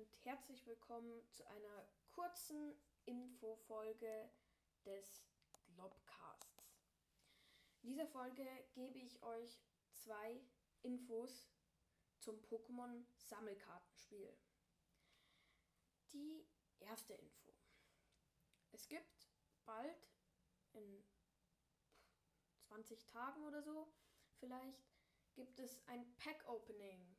und herzlich willkommen zu einer kurzen Infofolge des Globcasts. In dieser Folge gebe ich euch zwei Infos zum Pokémon Sammelkartenspiel. Die erste Info. Es gibt bald in 20 Tagen oder so vielleicht gibt es ein Pack Opening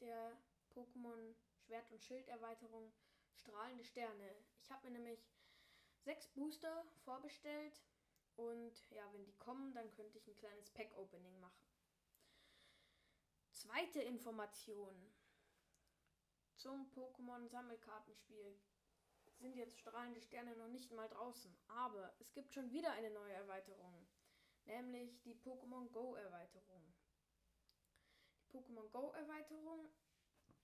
der Pokémon Schwert- und Schild-Erweiterung Strahlende Sterne. Ich habe mir nämlich sechs Booster vorbestellt und ja, wenn die kommen, dann könnte ich ein kleines Pack-Opening machen. Zweite Information zum Pokémon-Sammelkartenspiel sind jetzt strahlende Sterne noch nicht mal draußen, aber es gibt schon wieder eine neue Erweiterung, nämlich die Pokémon Go Erweiterung. Die Pokémon Go Erweiterung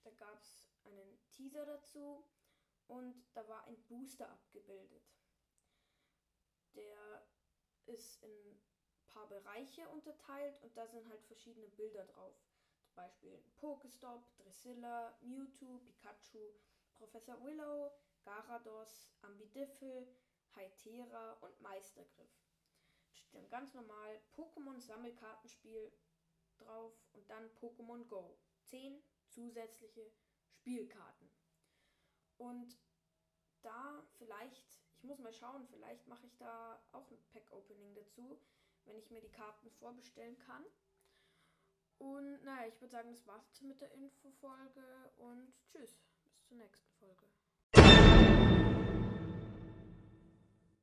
da gab es einen Teaser dazu und da war ein Booster abgebildet. Der ist in ein paar Bereiche unterteilt und da sind halt verschiedene Bilder drauf. Zum Beispiel Pokestop, Dressilla, Mewtwo, Pikachu, Professor Willow, Garados, Ambidiffel, Hytera und Meistergriff. Steht dann ganz normal Pokémon Sammelkartenspiel drauf und dann Pokémon Go. 10 zusätzliche Spielkarten. Und da vielleicht, ich muss mal schauen, vielleicht mache ich da auch ein Pack-Opening dazu, wenn ich mir die Karten vorbestellen kann. Und naja, ich würde sagen, das war's mit der Infofolge und tschüss, bis zur nächsten Folge.